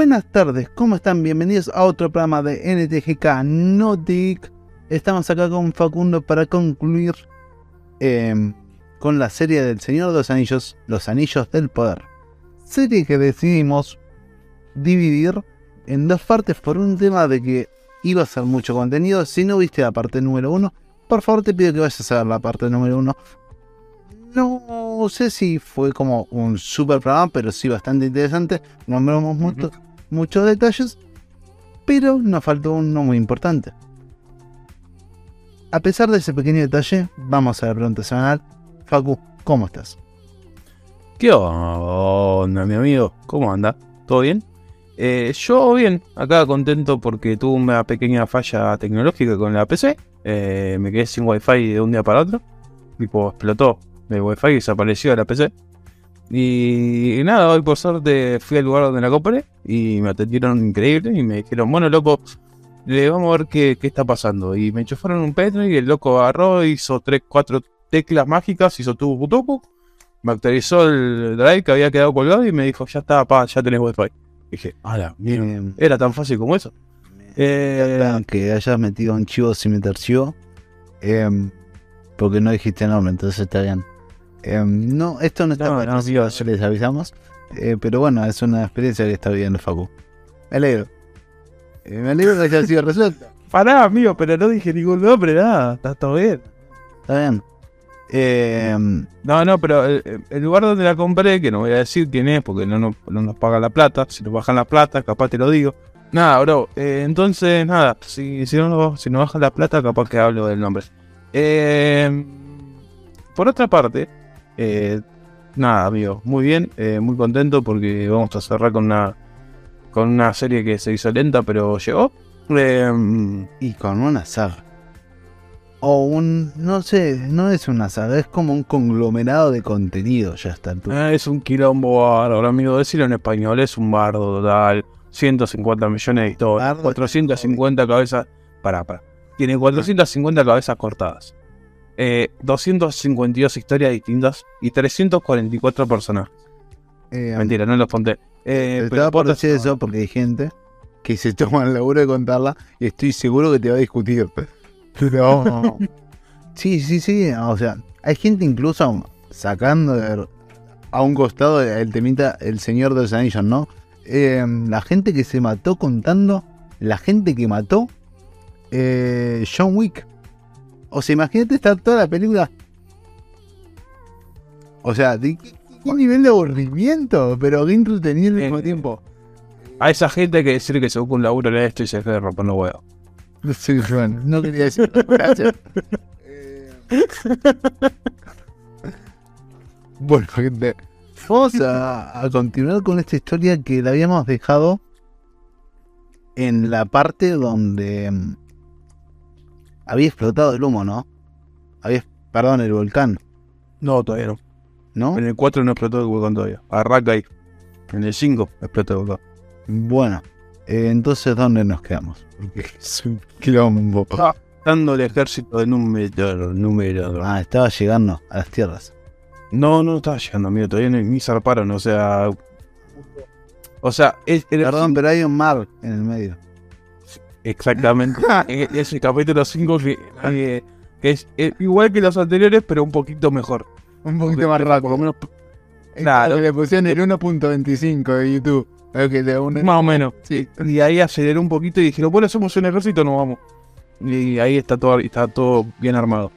Buenas tardes, ¿cómo están? Bienvenidos a otro programa de NTGK Notic. Estamos acá con Facundo para concluir eh, con la serie del Señor de los Anillos, Los Anillos del Poder. Serie que decidimos dividir en dos partes por un tema de que iba a ser mucho contenido. Si no viste la parte número uno, por favor te pido que vayas a ver la parte número uno. No sé si fue como un super programa, pero sí bastante interesante. Nombramos mucho- muchos detalles, pero nos faltó uno muy importante. A pesar de ese pequeño detalle, vamos a la pregunta semanal. Facu, ¿cómo estás? ¿Qué onda, mi amigo? ¿Cómo anda? ¿Todo bien? Eh, yo bien, acá contento porque tuve una pequeña falla tecnológica con la PC. Eh, me quedé sin wifi de un día para otro. Tipo, explotó el wifi y desapareció de la PC. Y, y nada, hoy por suerte fui al lugar donde la compré y me atendieron increíble y me dijeron, bueno, loco, le vamos a ver qué, qué está pasando. Y me enchufaron un petro y el loco agarró, hizo tres, cuatro teclas mágicas, hizo tubu tubu, me actualizó el drive que había quedado colgado y me dijo, ya está, pa, ya tenés wifi. dije, ala, mira, Eh, era tan fácil como eso. Eh, que hayas metido un chivo sin meter chivo. em, porque no dijiste nombre, entonces está bien. Em, no, esto no está No, no, ya les avisamos. eh, pero bueno, es una experiencia que está viviendo Facu. Me alegro. Eh, me alegro que haya sido resuelta. pará, amigo, pero no dije ningún nombre, nada, está todo bien. Está bien. Em, No, no, pero el, el lugar donde la compré, que no voy a decir quién es porque no, nos- no nos pagan la plata, si nos bajan la plata, capaz te lo digo. Nada, bro, eh, entonces, nada, si, si, no, nos- si nos bajan la plata, capaz que hablo del nombre. Eh, por otra parte, eh, nada, amigo, muy bien, eh, muy contento porque vamos a cerrar con una, con una serie que se hizo lenta, pero llegó. Eh, y con una saga. O un. No sé, no es una saga, es como un conglomerado de contenido ya está. Ah, es un quilombo bárbaro, amigo. Decirlo en español, es un bardo total. 150 millones de historias. Bardo. 450 cabezas. Pará, pará. Tiene 450 cabezas cortadas. Eh, 252 historias distintas y 344 personajes. Eh, Mentira, no los conté. Eh, pero estaba por decir eso porque hay gente que se toma el laburo de contarla y estoy seguro que te va a discutir. Pero. sí, sí, sí. O sea, hay gente incluso sacando de- a un costado el temita El Señor de los Anillos, ¿no? Eh, la gente que se mató contando, la gente que mató eh, John Wick. O sea, imagínate estar toda la película. O sea, ¿de qué, qué nivel de aburrimiento? Pero qué entretenido al mismo Eh, tiempo. A esa gente hay que decir que se busca un laburo en esto y se deja de romper los huevos. Sí, Juan, no quería decir. Gracias. Eh, bueno, gente, vamos a, a continuar con esta historia que la habíamos dejado en la parte donde mm, había explotado el humo, ¿no? Había, perdón, el volcán, No, todavía no. ¿no? En el 4 no explotó el volcán todavía. Arranca ahí. En el 5 explotó el volcán. Bueno, eh, entonces, ¿dónde nos quedamos? Porque es un quilombo. Dando el ejército de número, número. Ah, estaba llegando a las tierras. No, no estaba llegando, amigo, todavía ni, ni zarparon, o sea. O sea, es, Perdón, pero hay un mar en el medio. Exactamente. es, es el capítulo 5 que, que- que es eh, igual que los anteriores, pero un poquito mejor. Un Porque, Por lo menos, Claro. Que le pusieron el 1.25 de YouTube. Que de una- más o menos. Sí. Y ahí aceleró un poquito y dijeron, bueno, somos un ejército, nos vamos. Y ahí está todo, está todo bien armado.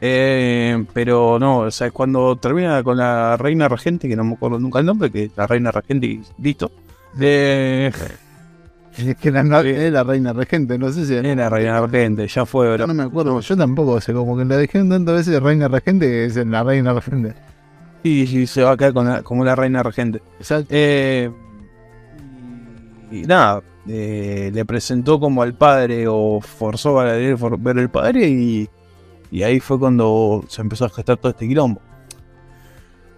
Eh, pero no, o sea, es cuando termina con la reina regente, que no me acuerdo nunca el nombre, que es la reina regente y listo. Es que la, no- la reina regente, no sé si es la reina regente, ya fue, Yo bro. no me acuerdo, yo tampoco, sea, como que la dijeron tantas veces de reina regente que es la reina regente. Y, y se va a quedar con la- como la reina regente. Exacto. Eh, y nada, eh, le presentó como al padre o forzó a ver el padre y, y ahí fue cuando se empezó a gestar todo este quilombo.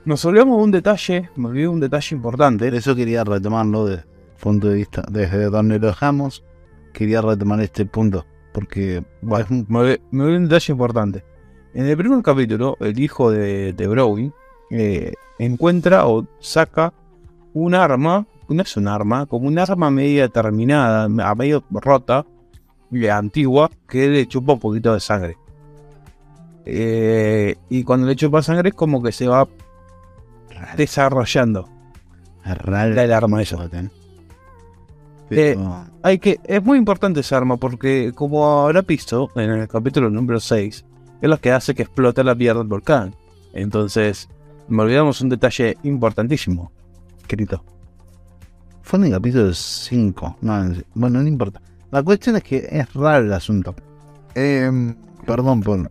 Nos olvidamos de un detalle, me olvidé de un detalle importante. Por eso quería retomarlo el punto de vista, desde donde lo dejamos, quería retomar este punto, porque bueno, Me me de un detalle importante. En el primer capítulo, el hijo de, de Browning eh, encuentra o saca un arma no es un arma, como un arma media terminada, a medio rota, antigua, que le chupa un poquito de sangre. Eh, y cuando le chupa sangre es como que se va desarrollando. Es raro el arma eso. Pero- Hay que, es muy importante esa arma porque, como habrá visto en el capítulo número 6, es lo que hace que explote la piedra del volcán. Entonces, me olvidamos un detalle importantísimo, querido. Fue en el capítulo 5. No, bueno, no importa. La cuestión es que es raro el asunto. Em, perdón por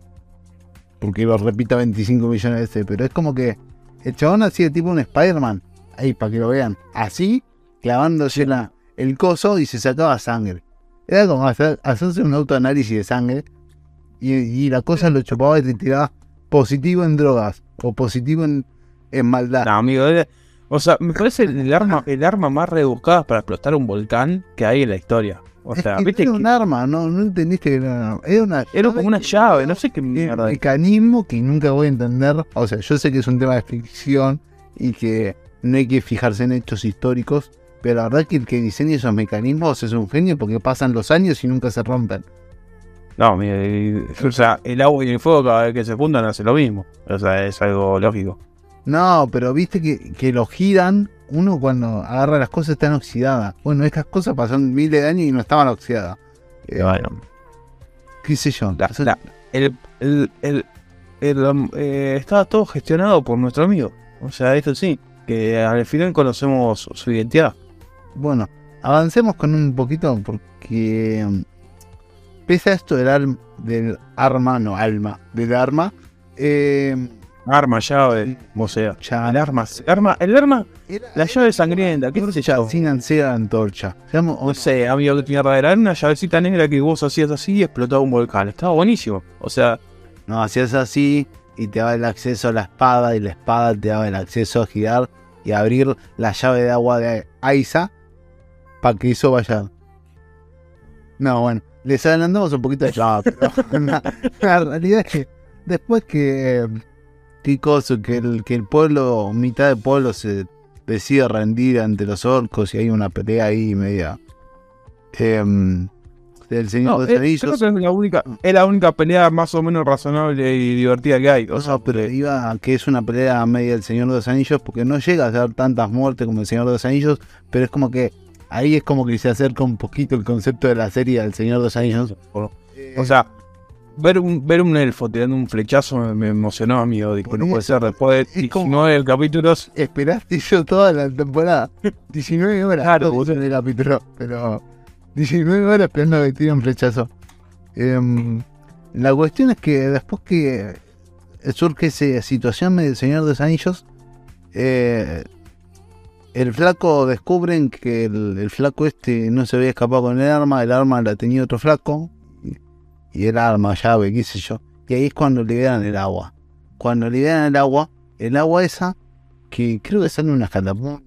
porque lo repita 25 millones de veces, pero es como que el chabón hacía tipo un Spider-Man. Ahí, para que lo vean. Así, clavándose la, el coso y se sacaba sangre. Era como hacer, hacerse un autoanálisis de sangre y, y la cosa lo chupaba y te tiraba positivo en drogas o positivo en, en maldad. No, amigo, era- o sea, me parece el arma, el arma más rebuscada para explotar un volcán que hay en la historia. O Es sea, que no era que un arma, no, no entendiste que era un arma. Era una era como una llave, no sé qué mierda. es. mecanismo que nunca voy a entender. O sea, yo sé que es un tema de ficción y que no hay que fijarse en hechos históricos, pero la verdad que el que diseña esos mecanismos es un genio porque pasan los años y nunca se rompen. No, mira, y- o sea, el agua y el fuego cada vez que se fundan hace lo mismo. O sea, es algo lógico. No, pero viste que, que lo giran, uno cuando agarra las cosas están oxidadas. Bueno, estas cosas pasaron miles de años y no estaban oxidadas. Eh, Bueno, ¿Qué sé yo? la- la- el, el, el- el, um, eh, estaba todo gestionado por nuestro amigo. O sea, esto sí, que al final conocemos su identidad. Bueno, avancemos con un poquito porque mm, pese a esto del, al- del arma, no alma, del arma, eh, Arma, llave, o sea, ya el arma, el arma, el arma, era, la llave sangrienta, ¿qué se llama? sin ansiedad antorcha. No sé, amigo, que mierda era una llavecita negra que vos hacías así y explotaba un volcán. Estaba buenísimo. O sea, no, hacías así y te daba el acceso a la espada y la espada te daba el acceso a girar y abrir la llave de agua de Aiza para que eso vaya. No, bueno, les adelantamos un poquito de pero la, la realidad es que después que cosa, que el, que el pueblo, mitad del pueblo se decide rendir ante los orcos y hay una pelea ahí media em, del Señor no, de los creo Anillos. que es la única, es la única pelea más o menos razonable y divertida que hay. O sea, No, pero iba que es una pelea media del Señor de los Anillos, porque no llega a ser tantas muertes como el Señor de los Anillos, pero es como que ahí es como que se acerca un poquito el concepto de la serie del Señor de los Anillos. o sea, ver un, ver un elfo tirando un flechazo me, me emocionó, amigo. Dije, no puede ser, después de Es como- 19 capítulos. esperaste yo toda la temporada, 19 horas, Claro, en el capítulo, pero 19 horas esperando que tire un flechazo. Em, la cuestión es que después que surge esa situación del Señor de los Anillos, eh, el flaco descubren que el, el flaco este no se había escapado con el arma, el arma la tenía otro flaco, y, el arma, llave, qué sé yo. Y ahí es cuando liberan el agua. Cuando liberan el agua, el agua esa, que creo que salen unas catapultas,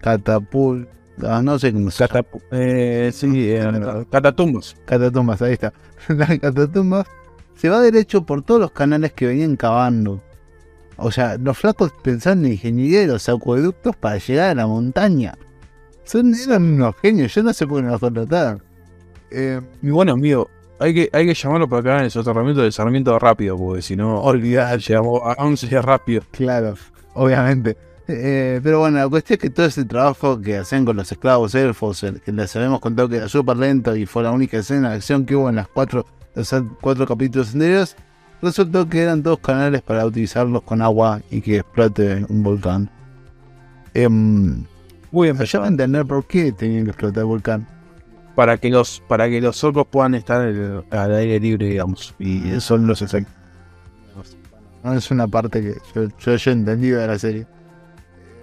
catapultas, no sé cómo se llama. Eh, sí, eh, catatumbos. Catatumbas, ahí está. Las catatumbas se va derecho por todos los canales que venían cavando. O sea, los flacos pensaban en ingeniería de los acueductos para llegar a la montaña. Son, eran unos genios, yo no sé por qué no los contrataron. Eh, Y bueno, amigo, hay que, hay que llamarlo para acá en el soterramiento de Sarmiento rápido, porque si no, olvidar, llegamos a 11 rápido. claro, obviamente. Eh, pero bueno, la cuestión es que todo ese trabajo que hacían con los esclavos elfos, el que les habíamos contado que era súper lento y fue la única escena de acción que hubo en las cuatro, los cuatro capítulos anteriores, resultó que eran dos canales para utilizarlos con agua y que explote un volcán. Em, Muy bien, ya va a entender por qué tenían que explotar el volcán. para que los para que los orcos puedan estar el- al aire libre, digamos. Y esos son los efectos. No es una parte que yo, yo haya entendido de la serie.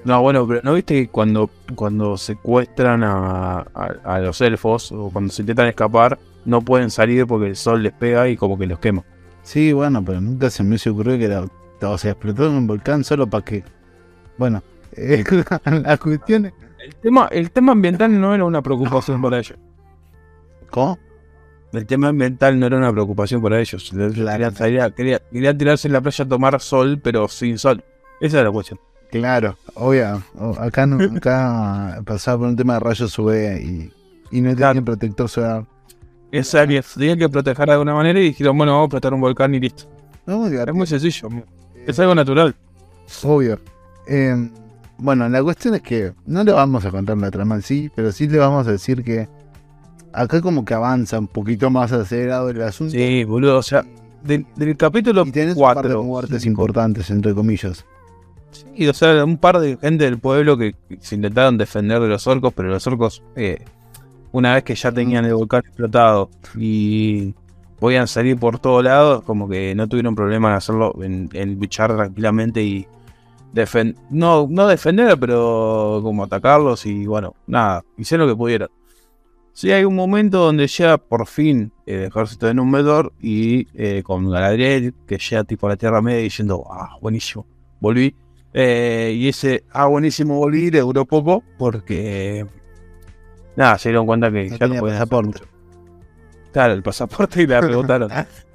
No, bueno, pero ¿no viste que cuando, cuando secuestran a, a- a los elfos o cuando se intentan escapar, no pueden salir porque el sol les pega y como que los quema? Sí, bueno, pero nunca se me ocurrido que era. O sea, explotó un volcán solo para que. Bueno, eh, la cuestión es. El tema, el tema ambiental no era una preocupación para ellos. ¿Cómo? El tema ambiental no era una preocupación para ellos. Querían, salir a- quería- querían tirarse en la playa a tomar sol, pero sin sol. Esa era la cuestión. Claro, obvio. Acá, no, acá pasaba por un tema de rayos UV y, y no Claro. tenían protector solar. Esa que tenían que proteger de alguna manera y dijeron, bueno, vamos a explotar un volcán y listo. No, Es muy sencillo. amigo. Es algo natural. Obvio. Eh, bueno, la cuestión es que no le vamos a contar la trama en sí, pero sí le vamos a decir que acá como que avanza un poquito más acelerado el asunto. Sí, boludo. O sea, del, del capítulo y tenés un par de 4. muertes importantes, entre comillas. Sí, o sea, un par de gente del pueblo que se intentaron defender de los orcos, pero los orcos, eh, una vez que ya tenían el volcán explotado y podían salir por todos lados, como que no tuvieron problema en hacerlo, en, en luchar tranquilamente y defender, no, no defender, pero como atacarlos y bueno, nada, hicieron lo que pudieron. Sí, hay un momento donde llega por fin el ejército de Númenor y eh, con Galadriel, que llega tipo a la Tierra Media diciendo, ah, buenísimo, volví. Eh, y ese, ah, buenísimo, volví, le duró poco porque, nada, se dieron cuenta que No ya tenía podían hacer pasaporte. mucho. Claro, el pasaporte y la rebotaron.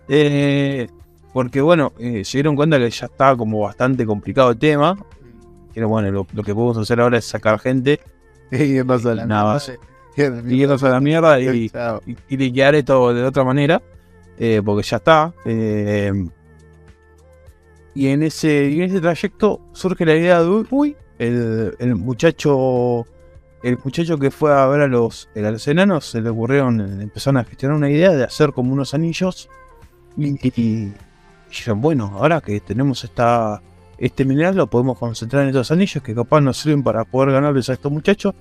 Eh, porque bueno, eh, se dieron cuenta que ya estaba como bastante complicado el tema. Pero bueno, lo, lo que podemos hacer ahora es sacar gente Y pasó la Nada mierda? más. Y a la y irnos a la mierda y, y, y liquidar esto de otra manera, eh, porque ya está. y en ese, y en ese trayecto surge la idea de, uy, el, el muchacho, el muchacho que fue a ver a los, a los enanos, se le ocurrieron, eh, empezaron a gestionar una idea de hacer como unos anillos. Y, y- dijeron, bueno, ahora que tenemos esta, este mineral, lo podemos concentrar en estos anillos que capaz nos sirven para poder ganarles a estos muchachos.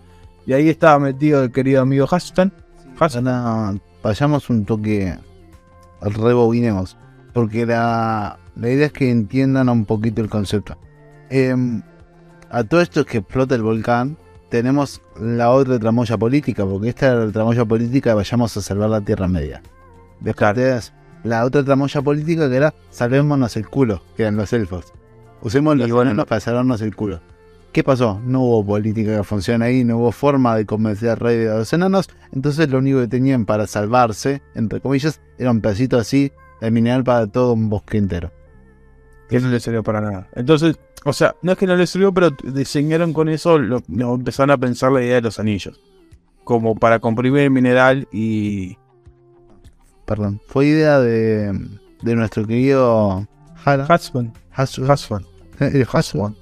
Y ahí estaba metido el querido amigo Hastan. Ahora vayamos un toque, rebobinemos, porque la, la idea es que entiendan un poquito el concepto. Em, a todo esto es que explota el volcán, tenemos la otra tramoya política, porque esta era la tramoya política de vayamos a salvar la Tierra Media. Tenés la otra tramoya política que era salvémonos el culo, que eran los elfos. Usemos los bueno, enanos para salvarnos el culo. ¿Qué pasó? No hubo política que funcione ahí, no hubo forma de convencer al rey de los enanos, entonces lo único que tenían para salvarse, entre comillas, era un pedacito así de mineral para todo un bosque entero. Que no le sirvió para nada. Entonces, o sea, no es que no le sirvió, pero diseñaron con eso, lo, lo empezaron a pensar la idea de los anillos. Como para comprimir el mineral y. Perdón, fue idea de, de nuestro querido Hara. Husband. Husband. Husband.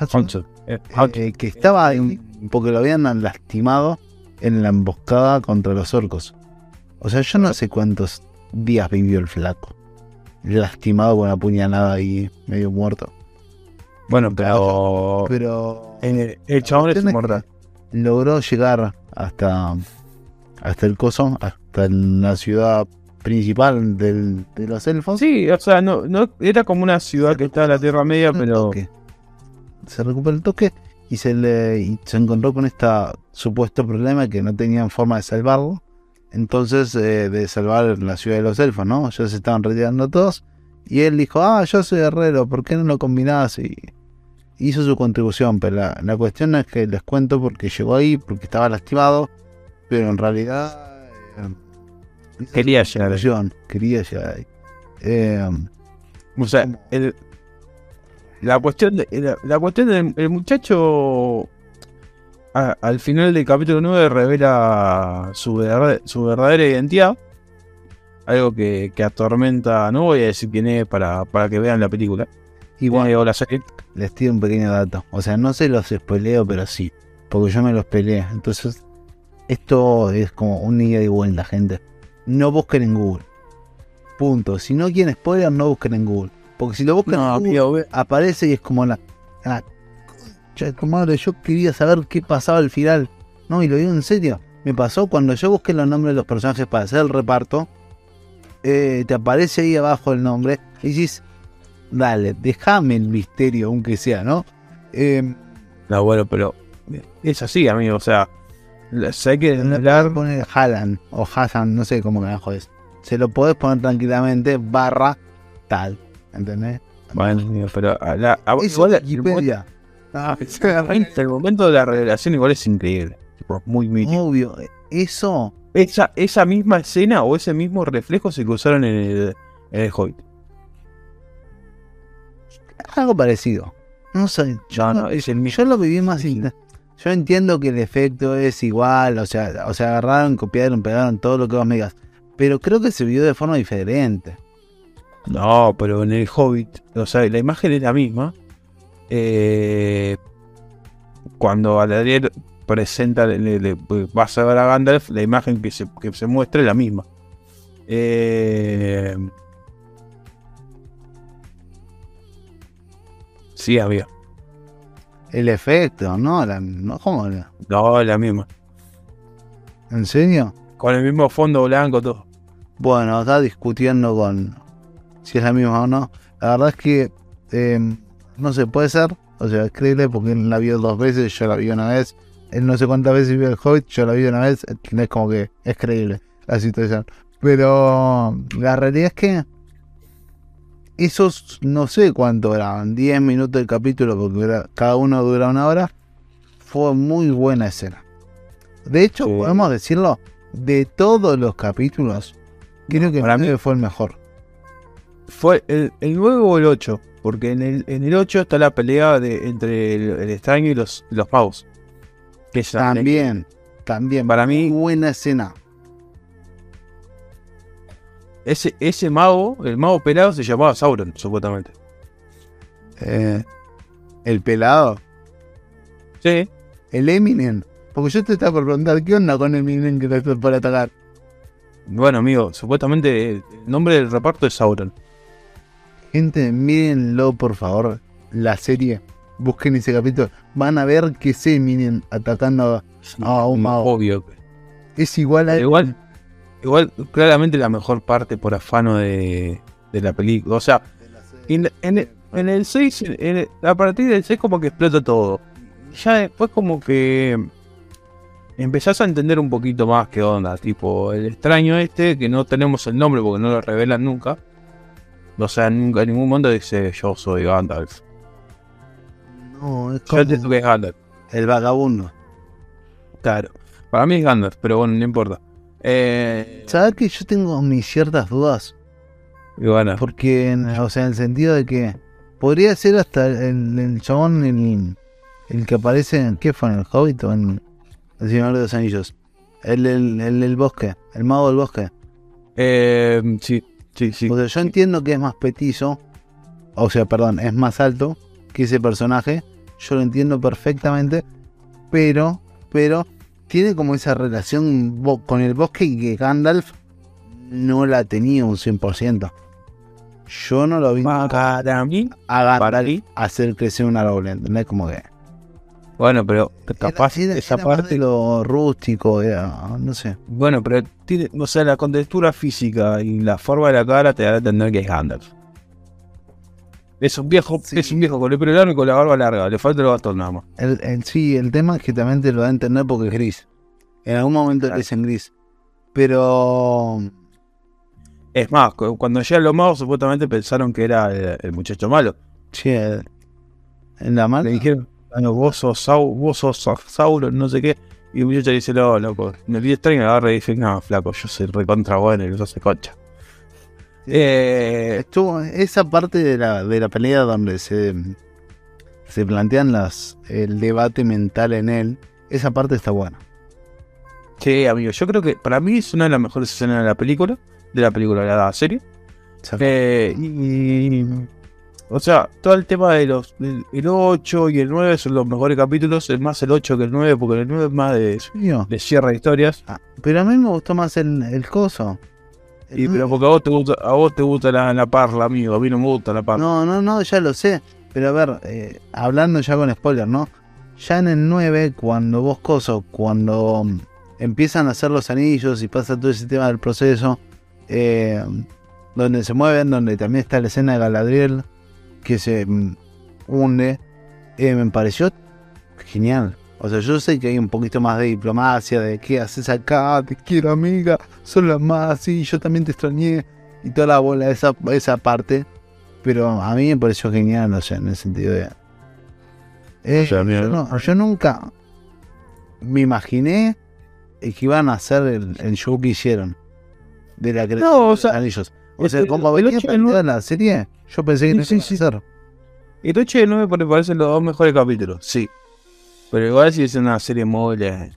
Husband. Eh, que estaba porque lo habían lastimado en la emboscada contra los orcos. O sea, yo no sé cuántos días vivió el flaco. Lastimado con una puñalada y medio muerto. Bueno, pero. Pero el chabón es inmortal. logró llegar hasta hasta el coso, hasta la ciudad principal del- de los elfos. Sí, o sea, no, no era como una ciudad que está en la Tierra Media, pero. Se recuperó el toque y se le y se encontró con este supuesto problema que no tenían forma de salvarlo. Entonces, eh, de salvar la ciudad de los elfos, ¿no? Ya se estaban retirando todos. Y él dijo, ah, yo soy herrero, ¿por qué no lo combinás? Y hizo su contribución. Pero la, la cuestión es que les cuento porque llegó ahí, porque estaba lastimado. Pero en realidad... eh, Quería llegar ahí. Quería llegar ahí. Eh, O sea, el- la cuestión de, la, la cuestión del el muchacho a- al final del capítulo 9 revela su, verdad- su verdadera identidad. Algo que, que atormenta, no voy a decir quién es para, para que vean la película. igual, o la serie. les tiro un pequeño dato. O sea, no se los spoileo, pero sí. Porque yo me los peleé. Entonces, esto es como un ida y vuelta, gente. No busquen en Google. Punto. Si no quieren spoiler, no busquen en Google. Porque si lo buscan No, en Google, amigo, ve- aparece y es como la. la yo quería saber qué pasaba al final. No, y lo digo en serio. Me pasó cuando yo busqué los nombres de los personajes para hacer el reparto. eh, te aparece ahí abajo el nombre. Y dices, dale, déjame el misterio, aunque sea, ¿no? Eh, No, bueno, pero es así, amigo. O sea, sé que le hablar. poner Halan o Hassan, no sé cómo carajo es. Se lo podés poner tranquilamente, barra tal. ¿Entendés? Bueno, amigo, pero a la- a- igual es momento, Wikipedia. Ah, el momento de la revelación igual es increíble. Muy mítico. obvio, eso Esa, esa misma escena o ese mismo reflejo se que usaron en el, en el Hobbit. algo parecido. No sé, yo, No, no, es el mismo. yo lo viví más. Yo entiendo que el efecto es igual, o sea, o sea, agarraron, copiaron, pegaron todo lo que vos me digas. Pero creo que se vio de forma diferente. No, pero en el Hobbit, o sea, la imagen es la misma. Eh, cuando Galadriel presenta, le, le- vas a ver a Gandalf, la imagen que se, que se muestra es la misma. Eh, sí, había. El efecto, ¿no? La, no ¿Cómo? la- No, la misma. ¿En serio? Con el mismo fondo blanco, todo. Bueno, está discutiendo con si es la misma o no. La verdad es que eh, no se puede ser. O sea, es creíble porque él la vio dos veces, yo la vi una vez. Él no sé cuántas veces vio el Hobbit, yo la vi una vez. Es como que es creíble la situación. Pero la realidad es que esos no sé cuánto eran, 10 minutos del capítulo, porque era- cada uno dura una hora. Fue muy buena escena. De hecho, Sí. podemos decirlo, de todos los capítulos, creo que Para mí- fue el mejor. Fue el, el 9 o el 8, porque en el, en el 8 está la pelea de, entre el, el extraño y los, los. Que la- También, también. Para mí- buena escena. Ese, ese mago, el mago pelado, se llamaba Sauron, supuestamente. Eh, el pelado, Sí. el Eminem. Porque yo te estaba por preguntar, ¿qué onda con Eminem que te por atacar? Bueno, amigo, supuestamente el nombre del reparto es Sauron. Gente, mírenlo por favor, la serie. Busquen ese capítulo. Van a ver que es Eminem atacando. a un mago. Obvio. Es igual a. Igual, igual, claramente la mejor parte por afano de, de la película. O sea, en, en el- en el 6, en el- a partir del 6 como que explota todo. Ya después como que empezás a entender un poquito más qué onda. Tipo, el extraño este, que no tenemos el nombre porque no lo revelan nunca. O sea, nunca en ningún momento dice yo soy Gandalf. No, es Yo entiendo como que es Gandalf. el vagabundo. Claro. Para mí es Gandalf, pero bueno, no importa. Eh, ¿Sabes que yo tengo mis ciertas dudas? y bueno, Porque, en- o sea, en el sentido de que podría ser hasta el, el chabón, el, el que aparece en. ¿Qué fue? ¿En el Hobbit o en El Señor de los Anillos? El del el, bosque, el mago del bosque. eh, sí, sí, sí. O sea, yo entiendo que es más petizo, o sea, perdón, es más alto que ese personaje. Yo lo entiendo perfectamente, pero, pero tiene como esa relación con el bosque y que Gandalf no la tenía un 100%. Yo no lo vi mí, para mí, hacer crecer un árbol, ¿entendés? Como que. Bueno, pero capaz era- esa era más parte de lo rústico, era, no sé. Bueno, pero tiene, o sea, la contextura física y la forma de la cara te da a entender que es Gandalf. Es un viejo, Sí. es un viejo con el pelo largo y con la barba larga, le falta el bastón nada más. El, el- sí, el tema es que también te lo da a entender porque es gris. En algún momento Claro. le dicen gris. Pero. Es más, cu- cuando llegan los magos supuestamente pensaron que era el, el muchacho malo. Che, en la mala. Le dijeron, "Bueno, vos sos, Sau- vos sos Sa- Sauron, no sé qué. Y el muchacho dice, no, loco. En el día extraño agarra y dice, no, flaco, yo soy recontra bueno y los hace concha. Eh, Estuvo esa parte de la, de la pelea donde se, se plantean las, el debate mental en él. Esa parte está buena. sí, amigo, yo creo que para mí es una de las mejores escenas de la película, de la película, de la serie. Eh, y, o sea, todo el tema de los del el 8 y el 9 son los mejores capítulos, es más el 8 que el 9, porque el 9 es más de, Mío. de cierre de historias. Ah, pero a mí me gustó más el, el coso. El Y, pero porque a vos te gusta, a vos te gusta la, la parla, amigo, a mí no me gusta la parla. No, no, no, ya lo sé. Pero a ver, eh, hablando ya con spoiler, ¿no? Ya en el 9, cuando vos coso, cuando mm, empiezan a hacer los anillos y pasa todo ese tema del proceso, eh, donde se mueven, donde también está la escena de Galadriel, que se mm, hunde, eh, me pareció genial. O sea, yo sé que hay un poquito más de diplomacia, de qué haces acá, te quiero amiga, son las más, sí, yo también te extrañé, y toda la bola, esa, esa parte. Pero a mí me pareció genial, o sea, en el sentido de. Eh, yo, no- yo nunca me imaginé que iban a hacer el, el show que hicieron de la creación No, o de sea, anillos. O sea, el- como el venía y el planteada la serie, yo pensé que Sí, no sí, iban a sí. hacer. Y Noche no me parecen los dos mejores capítulos, sí. Pero igual si es una serie lenta.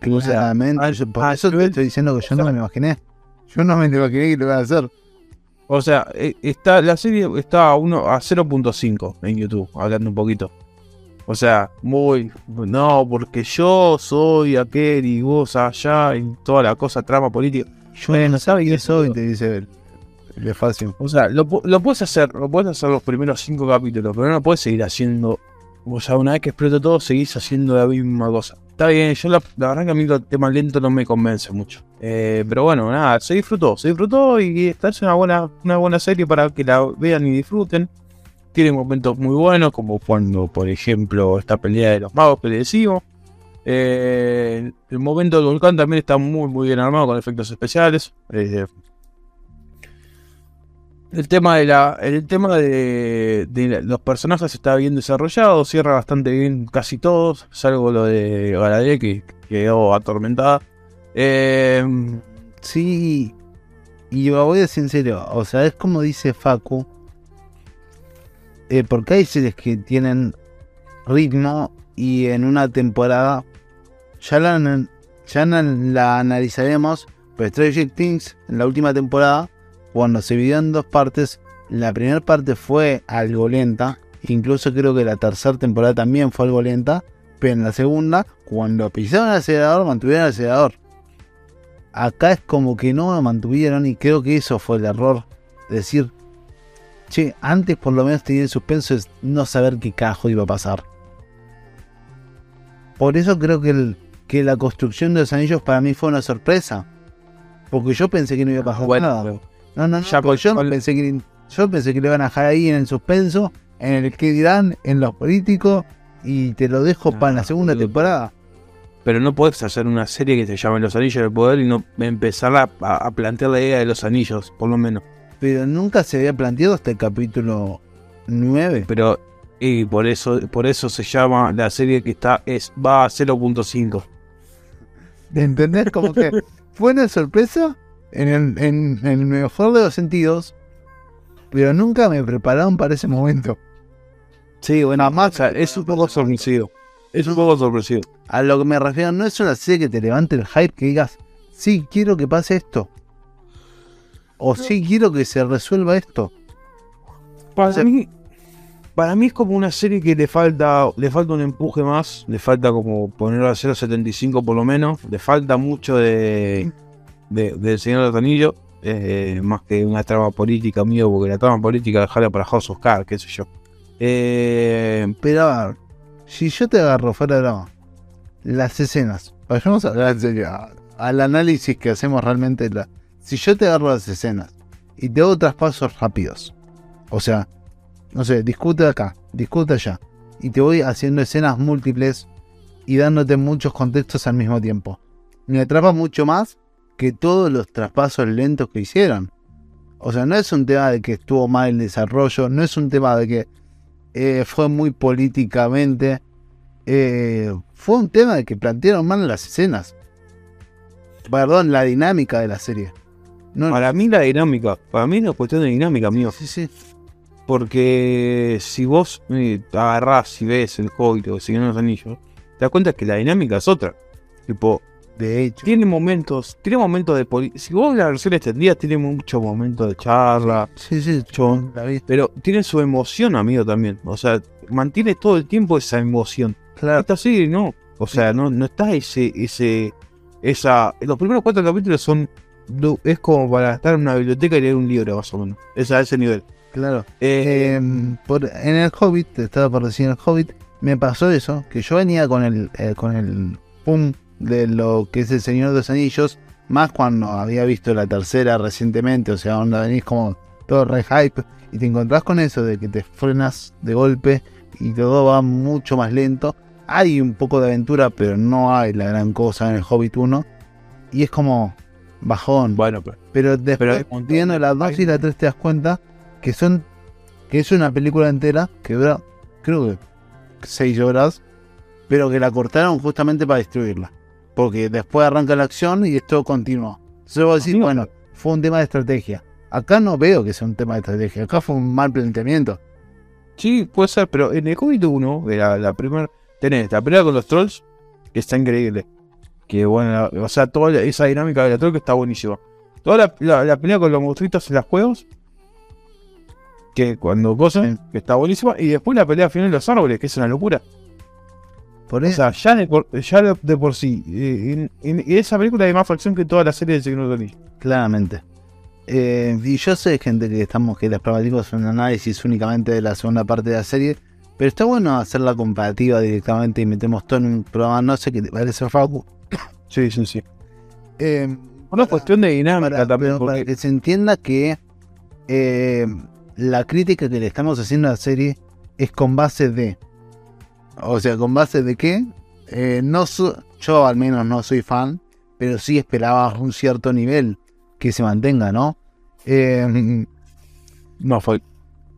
Claramente, por ah, eso te estoy diciendo que yo no me imaginé. Yo no me imaginé que lo iban a hacer. O sea, eh, está, la serie está a, uno, a 0.5 en YouTube, hablando un poquito. O sea, muy... No, porque yo soy aquel y vos allá y toda la cosa, trama política. Yo no sabe quién soy, te dice el, el de Facio. O sea, lo, lo puedes hacer, lo puedes hacer los primeros cinco capítulos, pero no puedes seguir haciendo. O sea, una vez que explota todo, seguís haciendo la misma cosa. Está bien, yo la, verdad que a mí el tema lento no me convence mucho. Eh, pero bueno, nada, se disfrutó, se disfrutó y esta es una buena, una buena serie para que la vean y disfruten. Tiene momentos muy buenos, como cuando, por ejemplo, esta pelea de los magos que le. Eh, el momento del volcán también está muy, muy bien armado con efectos especiales. Eh, el tema de la, el tema de, de los personajes está bien desarrollado, cierra bastante bien casi todos, salvo lo de Galadriel que quedó atormentada. Eh, Sí, y voy a en serio, o sea, es como dice Facu, eh, porque hay series que tienen ritmo y en una temporada ya la, ya la analizaremos, pero Stranger Things en la última temporada, cuando se dividió en dos partes, la primera parte fue algo lenta, incluso creo que la tercera temporada también fue algo lenta, pero en la segunda, cuando pisaron el acelerador, mantuvieron el acelerador. Acá es como que no lo mantuvieron y creo que eso fue el error. Decir, che, antes por lo menos tenía el suspenso de no saber qué carajo iba a pasar. Por eso creo que, el- que la construcción de los anillos para mí fue una sorpresa. Porque yo pensé que no iba a pasar bueno, nada. pero- No, no, no. Ya, yo pensé que yo pensé que lo iban a dejar ahí en el suspenso, en el que dirán, en los políticos, y te lo dejo No, para la segunda temporada. pero no puedes hacer una serie que se llame Los Anillos del Poder y no empezar a, a- a plantear la idea de los anillos, por lo menos. Pero nunca se había planteado hasta el capítulo 9. Pero y por eso, por eso se llama la serie que está es va a 0.5. ¿De entender? Como que fue una sorpresa en el, en- en el mejor de los sentidos, pero nunca me prepararon para ese momento. Sí, bueno, o sea, es un poco sorpresivo. Es un poco sorpresivo. A lo que me refiero, no es una serie que te levante el hype, que digas, sí, quiero que pase esto. O sí, quiero que se resuelva esto. Para O sea- mí, para mí es como una serie que le falta, le falta un empuje más, le falta como ponerlo a 0.75 por lo menos, le falta mucho de, de- del Señor de los eh, más que una trama política mío, porque la trama política dejarla para House of Cards, qué sé yo. Eh, Pero a ver, si yo te agarro fuera de broma, las escenas, vayamos a hablar en al análisis que hacemos realmente. La, si yo te agarro las escenas y te hago traspasos rápidos, o sea, no sé, discute acá, discute allá, y te voy haciendo escenas múltiples y dándote muchos contextos al mismo tiempo, me atrapa mucho más que todos los traspasos lentos que hicieron. O sea, no es un tema de que estuvo mal el desarrollo, no es un tema de que eh, fue muy políticamente. eh, fue un tema de que plantearon mal las escenas. Perdón, la dinámica de la serie. No, para mí la dinámica, para mí es una cuestión de dinámica, mío. sí, sí. Porque si vos eh, agarrás y ves el Hobbit o Señor de los Anillos, te das cuenta que la dinámica es otra. Tipo, De hecho, tiene momentos, tiene momentos de poli- Si vos la versión extendida tiene muchos momentos de charla, sí, sí, la vi. pero tiene su emoción, amigo, también. O sea, mantiene todo el tiempo esa emoción. Claro, Esta serie no. O sea, no, no está ese, ese, esa. Los primeros cuatro capítulos son. Es como para estar en una biblioteca y leer un libro, más o menos. Es a ese nivel. claro. Eh, Eh, por- en el Hobbit, estaba por decir en el Hobbit, me pasó eso, que yo venía con el, eh, con el pum de lo que es el Señor de los Anillos, más cuando había visto la tercera recientemente, o sea, donde venís como todo re hype, y te encontrás con eso de que te frenas de golpe y todo va mucho más lento. Hay un poco de aventura, pero no hay la gran cosa en el Hobbit 1, y es como bajón. bueno, pero. Pero después, Pero viendo la 2 y la 3 te das cuenta que son que es una película entera que dura, creo que 6 horas, pero que la cortaron justamente para distribuirla. Porque después arranca la acción y esto continúa. Entonces vos decís, bueno, fue un tema de estrategia. Acá no veo que sea un tema de estrategia, acá fue un mal planteamiento. Sí, puede ser, pero en el Hobbit 1, la, la primera, tenés la pelea con los trolls, que está increíble. Que bueno, o sea, toda esa dinámica de la troll que está buenísima. Toda la, la- la pelea con los monstruitos en los juegos, que cuando Sí. que está buenísima. Y después la pelea final de los árboles, que es una locura. Por O eso, sea, ya de por, ya de, de por sí, eh, en, en esa película hay más acción que toda la serie de Señor claramente. Eh, y yo sé, gente, que estamos que les prometimos un análisis únicamente de la segunda parte de la serie. Pero está bueno hacer la comparativa directamente y metemos todo en un programa. No sé qué te parece, Facu. Sí, sí, sí. Eh, Una cuestión de dinámica para, también. pero para que se entienda que eh, la crítica que le estamos haciendo a la serie es con base de. O sea, con base de qué? Eh, no so- yo al menos no soy fan, pero sí esperaba un cierto nivel que se mantenga, ¿no? Eh, No, fue,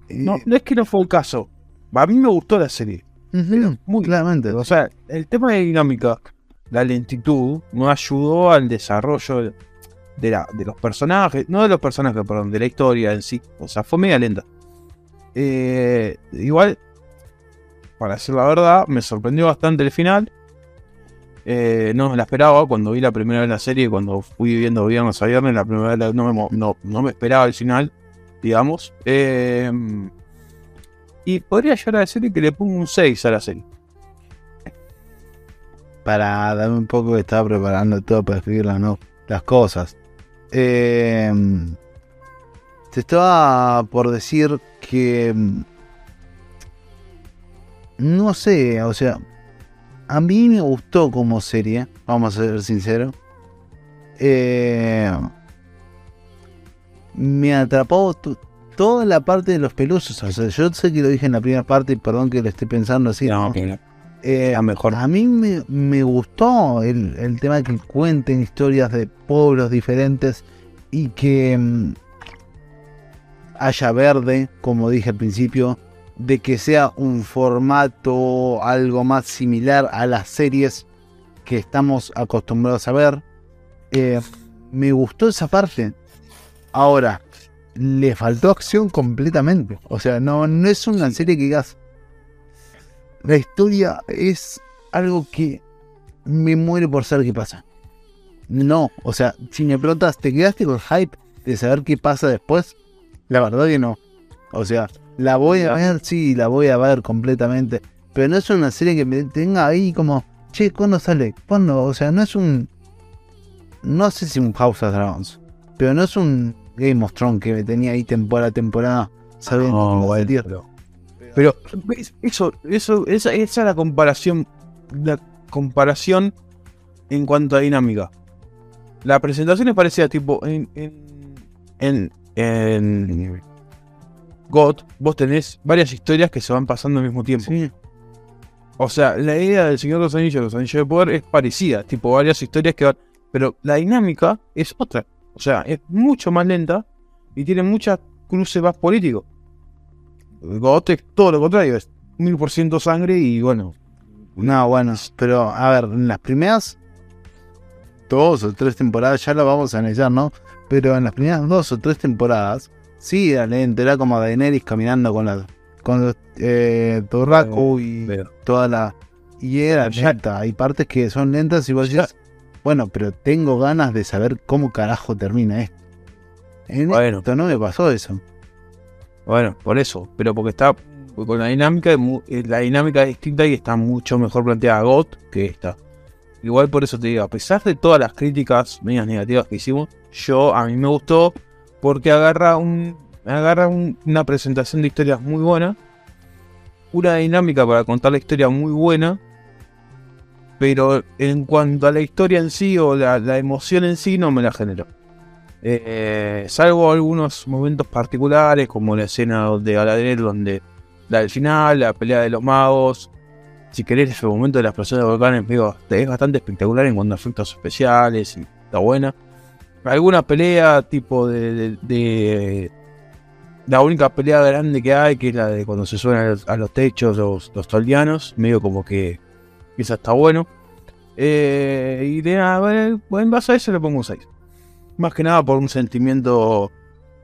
no, eh, no es que no fue el caso. A mí me gustó la serie. Muy claramente. O sea, el tema de dinámica, la lentitud, no ayudó al desarrollo de, la, de los personajes, no de los personajes, perdón, de la historia en sí. O sea, fue media lenta. Eh, igual, para decir la verdad, me sorprendió bastante el final. Eh, no me la esperaba cuando vi la primera vez la serie, cuando fui viendo viernes a viernes, la primera vez no, me, no, no me esperaba el final, digamos. Eh, y podría llegar a decir que le pongo un 6 a la serie. para darme un poco que estaba preparando todo para escribir las, no- las cosas. Eh, te estaba por decir que mm, no sé, o sea, a mí me gustó como serie, vamos a ser sinceros. Eh, me atrapó to- toda la parte de los pelusos. O sea, yo sé que lo dije en la primera parte y perdón que lo esté pensando así. No, ¿no? que Eh, a mejor. a mí me, me gustó el, el tema de que cuenten historias de pueblos diferentes y que mm, haya verde, como dije al principio, de que sea un formato algo más similar a las series que estamos acostumbrados a ver. Eh, me gustó esa parte. Ahora, le faltó acción completamente. O sea, no, no es una serie que digas, la historia es algo que me muere por saber qué pasa. No, o sea, si me preguntas, ¿te quedaste con el hype de saber qué pasa después? La verdad que no. O sea, la voy a ver, sí, la voy a ver completamente. Pero no es una serie que me tenga ahí como, che, ¿cuándo sale? ¿Cuándo? O sea, no es un. No sé si un House of Dragons. Pero no es un Game of Thrones que me tenía ahí temporada a temporada. Sabiendo a bueno, pero- Pero eso, eso, esa, esa es la comparación, la comparación en cuanto a dinámica. La presentación es parecida, tipo, en, en, en, en God, vos tenés varias historias que se van pasando al mismo tiempo. Sí, O sea, la idea del Señor de los Anillos, los Anillos de Poder, es parecida, tipo varias historias que van. Pero la dinámica es otra. O sea, es mucho más lenta y tiene muchas cruces más políticos. God es todo lo contrario, es mil por ciento sangre y bueno. No, bueno, pero a ver, en las primeras dos o tres temporadas, ya lo vamos a analizar, ¿no? Pero en las primeras dos o tres temporadas, sí, era lento, era como Daenerys caminando con la con eh, Torraco y Pero, toda la y era lenta, hay partes que son lentas y vos decís, bueno, pero tengo ganas de saber cómo carajo termina esto. En Bueno. esto no me pasó eso. bueno, por eso. Pero porque está con la dinámica, eh, la dinámica es distinta y está mucho mejor planteada God que esta. Igual por eso te digo, a pesar de todas las críticas medias negativas que hicimos, yo a mí me gustó porque agarra un agarra un- una presentación de historias muy buena, una dinámica para contar la historia muy buena, pero en cuanto a la historia en sí o la, emoción en sí no me la generó. Eh, salvo algunos momentos particulares como la escena de Galadriel donde la del final, la pelea de los magos, si querés el momento de la explosión de volcanes, digo, es bastante espectacular en cuanto a efectos especiales y está buena. Alguna pelea tipo de, de- la única pelea grande que hay, que es la de cuando se suben a los, a los techos los, los toldianos, medio como que esa está bueno. Eh, y de, a ver, en base a eso le pongo un 6. Más que nada por un sentimiento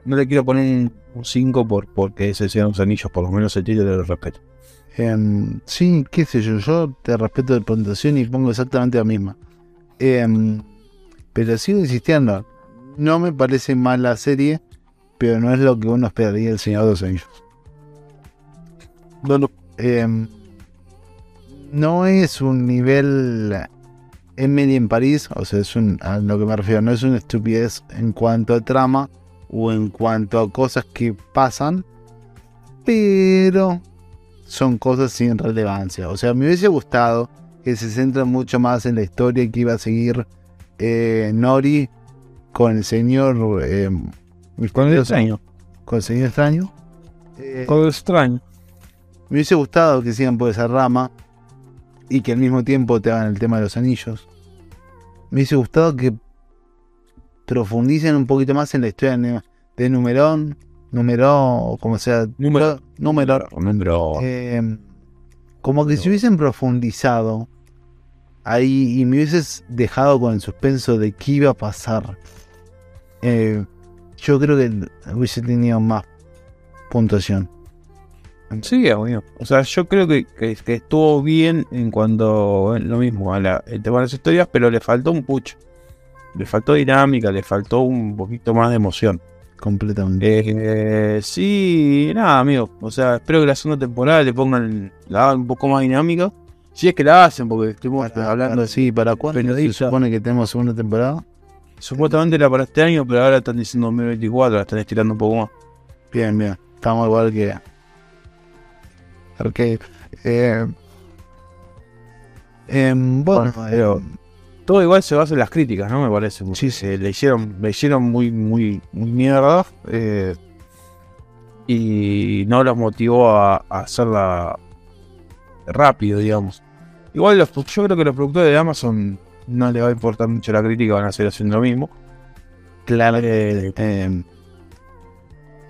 no le quiero poner un 5 por, porque ese sean los anillos, por lo menos el título lo respeto. Em, sí, qué sé yo, yo te respeto de presentación y pongo exactamente la misma. Em, pero sigo insistiendo, no me parece mal la serie, pero no es lo que uno esperaría del Señor de los Anillos. No, no. Em, no es un nivel Emily en París, o sea, es un, a lo que me refiero, no es una estupidez en cuanto a trama o en cuanto a cosas que pasan, pero son cosas sin relevancia. O sea, me hubiese gustado que se centre mucho más en la historia que iba a seguir eh, Nori con el señor. eh, Con el extraño. con el señor extraño. Eh, Con el extraño. me hubiese gustado que sigan por esa rama y que al mismo tiempo te hagan el tema de los anillos. Me hubiese gustado que profundicen un poquito más en la historia de, de Numerón, Numerón, como sea, Número-. Número. Eh, como que si hubiesen profundizado ahí y me hubieses dejado con el suspenso de qué iba a pasar, eh, yo creo que hubiese tenido más puntuación. Sí, amigo. O sea, yo creo que, que- que estuvo bien en cuanto lo mismo a la, el tema de las historias, pero le faltó un pucho. Le faltó dinámica, le faltó un poquito más de emoción. Completamente. Eh, sí, nada, amigo. O sea, espero que la segunda temporada le pongan, la hagan un poco más dinámica. Si es que la hacen, porque estuvimos hablando Para- de. sí, ¿para cuándo se supone que tenemos segunda temporada? Supuestamente era para este año, pero ahora están diciendo 2024, la están estirando un poco más. Bien, bien. Estamos igual que. Porque. Eh, em, bueno, Bueno, pero- Todo igual se basa en las críticas, ¿no? Me parece. Sí, Se le hicieron, le hicieron muy, muy, muy mierda. eh, y no los motivó a, a hacerla rápido, digamos. Igual los, yo creo que los productores de Amazon no les va a importar mucho la crítica, van a seguir haciendo lo mismo. claro, Eh, em,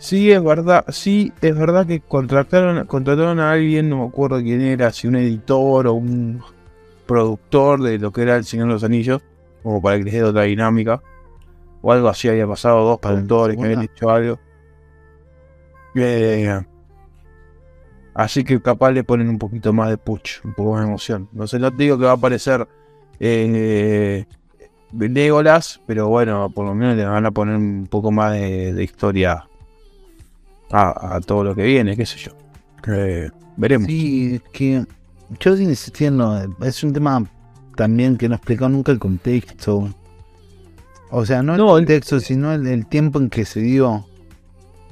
Sí, es verdad, sí, es verdad que contrataron, contrataron a alguien, no me acuerdo quién era, si un editor o un productor de lo que era El Señor de los Anillos, como para que les dé otra dinámica. O algo así había pasado, dos productores que habían hecho algo. Eh, así que capaz le ponen un poquito más de push, un poco más de emoción. No sé, no te digo que va a aparecer eh, Legolas, pero bueno, por lo menos le van a poner un poco más de, de historia a, a todo lo que viene, qué sé yo. Eh, veremos. sí, es que. Yo sin insistiendo, es un tema también que no explicó nunca el contexto. O sea, no el No, el- contexto, sino el, el tiempo en que se dio.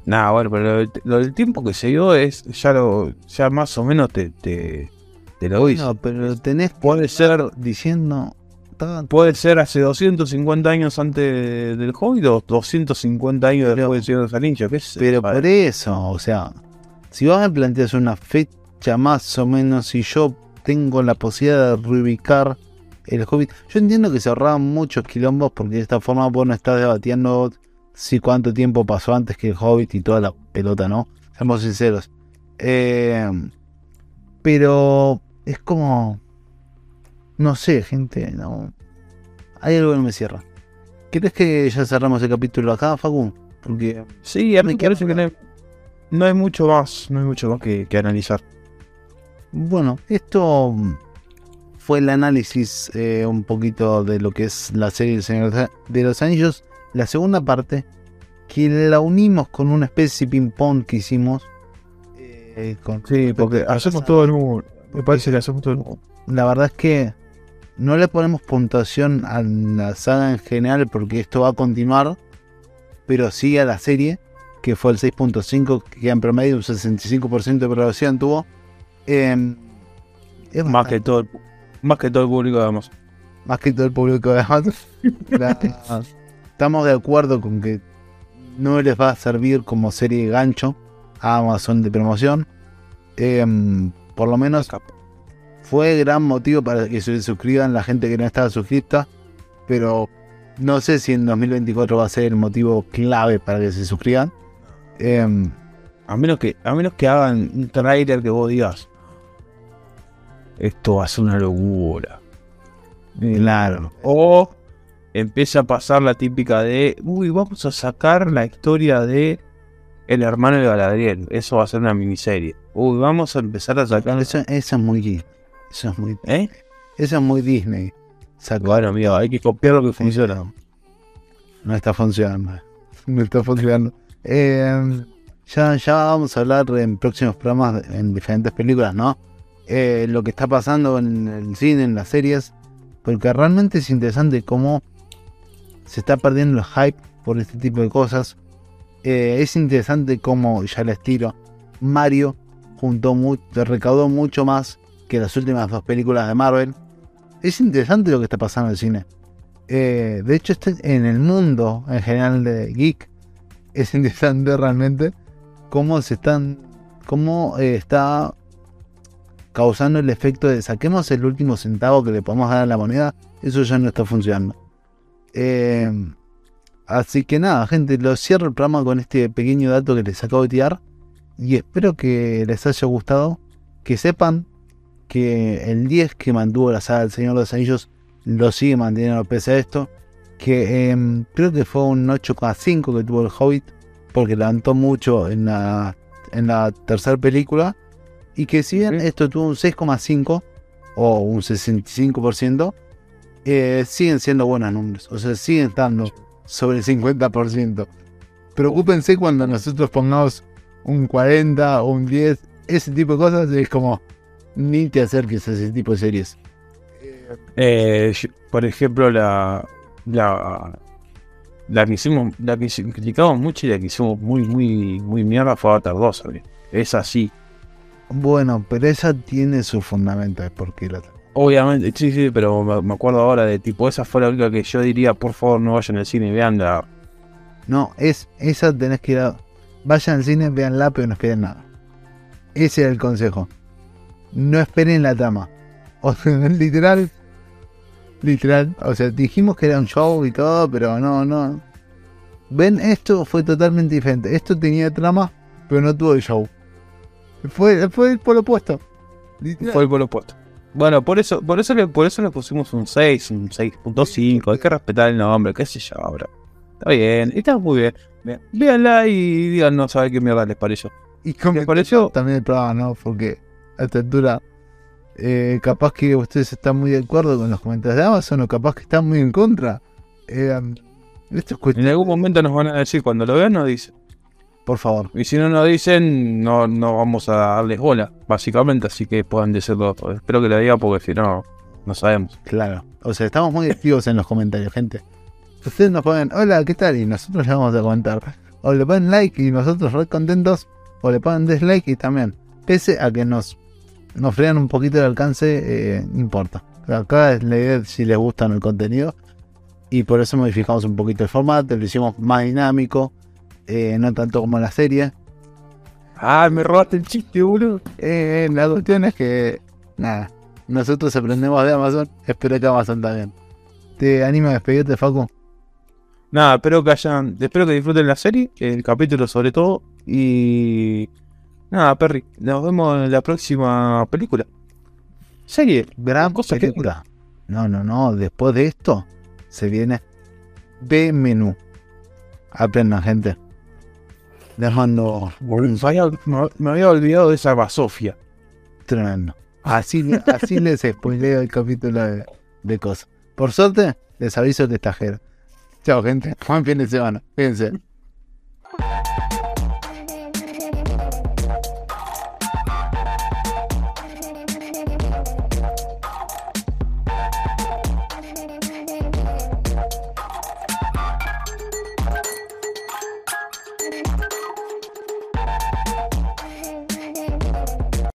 Nada, bueno, pero lo, del- lo del tiempo que se dio es, ya lo, ya más o menos te, te, te lo dice. No, pero tenés que Puede ser, diciendo. puede ser hace 250 años antes del Hobbit o 250 años Pero- después del Señor de sé, Pero por eso, o sea, si vos me planteas una fecha más o menos, si yo tengo la posibilidad de reubicar el Hobbit, yo entiendo que se ahorraban muchos quilombos porque de esta forma vos no estás debatiendo si cuánto tiempo pasó antes que el Hobbit y toda la pelota, ¿no? Seamos sinceros. Eh, pero es como, no sé, gente, no. Hay algo que no me cierra. ¿Crees que ya cerramos el capítulo acá, Facu? Porque Sí, a mí Me parece que no hay, no hay mucho más, no hay mucho más que, que analizar. Bueno, esto fue el análisis eh, un poquito de lo que es la serie del Señor de los Anillos. La segunda parte, que la unimos con una especie de ping-pong que hicimos. eh, con- Sí, porque hacemos todo el mundo. Me parece el mundo. La verdad es que no le ponemos puntuación a la saga en general porque esto va a continuar, pero sí a la serie, que fue el 6.5, que en promedio un 65% de aprobación tuvo. Em, es Más bastante- que todo, el- más que todo el público de Amazon. más que todo el público de Amazon. La- estamos de acuerdo con que no les va a servir como serie de gancho a Amazon de promoción. Em, por lo menos fue gran motivo para que se suscriban la gente que no estaba suscripta. Pero no sé si en 2024 va a ser el motivo clave para que se suscriban. Em, A menos que, a menos que hagan un trailer que vos digas. Esto va a ser una locura. claro. O empieza a pasar la típica de, uy, vamos a sacar la historia de el hermano de Galadriel. Eso va a ser una miniserie. Uy, vamos a empezar a sacar. Eso es muy Disney. Eso es muy, ¿Eh? eso es muy Disney. Sacar- Bueno, amigo, hay que copiar lo que funciona. No está funcionando. No está funcionando. Eh, ya, ya vamos a hablar en próximos programas en diferentes películas, ¿no? Eh, lo que está pasando en el cine, en las series. Porque realmente es interesante cómo se está perdiendo el hype por este tipo de cosas. Eh, es interesante cómo, ya les tiro, Mario juntó mu- recaudó mucho más que las últimas dos películas de Marvel. Es interesante lo que está pasando en el cine. Eh, de hecho, este- en el mundo en general de Geek es interesante realmente cómo se están. cómo eh, está causando el efecto de saquemos el último centavo que le podemos dar a la moneda. Eso ya no está funcionando. Eh, así que nada, gente, lo cierro el programa con este pequeño dato que les acabo de tirar. Y espero que les haya gustado. Que sepan que el 10 que mantuvo la saga del Señor de los Anillos lo sigue manteniendo pese a esto. Que em, creo que fue un 8,5 que tuvo el Hobbit. Porque levantó mucho en la, en la tercera película. Y que si bien esto tuvo un 6,5 o un 65%, eh, siguen siendo buenos números. O sea, siguen estando sobre el 50%. Preocúpense cuando nosotros pongamos un 40 o un 10. Ese tipo de cosas es como ni te acerques a ese tipo de series. Eh, por ejemplo, la, la, la que hicimos, la que criticamos mucho y la que hicimos muy, muy, muy mierda fue Avatar 2, ¿sabes? Es así. Bueno, pero esa tiene su fundamento de por qué la Obviamente, sí, sí, pero me, acuerdo ahora de tipo, esa fue la única que yo diría, por favor, no vayan al cine y vean la. No, es esa tenés que ir a. Vayan al cine, veanla, pero no esperen nada. Ese era el consejo. No esperen la trama. O sea, literal. Literal. O sea, dijimos que era un show y todo, pero no, no. Ven, esto fue totalmente diferente. Esto tenía trama, pero no tuvo el show. Fue, fue por lo opuesto. Fue por lo opuesto. Bueno, por eso, por eso le, por eso le pusimos un 6, un 6.5, hay que respetar el nombre, qué sé yo ahora. Está bien, está muy bien. Ve- Véanla y díganos a ver qué mierda les pareció. Y ¿Les pareció? también el programa, ¿no? Porque a esta altura, eh, capaz que ustedes están muy de acuerdo con los comentarios de Amazon o capaz que están muy en contra. Eh, esto es En algún momento nos van a decir, cuando lo vean nos dicen. por favor. Y si no nos dicen, no, no vamos a darles bola, básicamente, así que puedan decirlo. Espero que lo digan porque si no, no sabemos. Claro. O sea, estamos muy activos en los comentarios, gente. Ustedes nos ponen, hola, ¿qué tal? Y nosotros le vamos a comentar. O le ponen like y nosotros re contentos. O le ponen dislike y también. Pese a que nos, nos frean un poquito el alcance, eh, no importa. Acá es la idea de si les gusta el contenido. Y por eso modificamos un poquito el formato, lo hicimos más dinámico. eh, no tanto como la serie. Ah, me robaste el chiste, boludo. Eh, la cuestión es que, nada, nosotros aprendemos de Amazon. Espero que Amazon también. ¿Te anima a despedirte, Facu? Nada, espero que hayan, espero que disfruten la serie, el capítulo sobre todo. Y nada, Perry, nos vemos en la próxima película. Serie. Gran Cosa que- película. No, no, no. Después de esto, se viene B menú. Aprendan, gente. Les mando Me había, olvidado de esa basofia. tremendo. Así, así les spoileo el capítulo de, de cosas. Por suerte, les aviso que está Jera. Chao, gente. Buen fin de semana. Fíjense.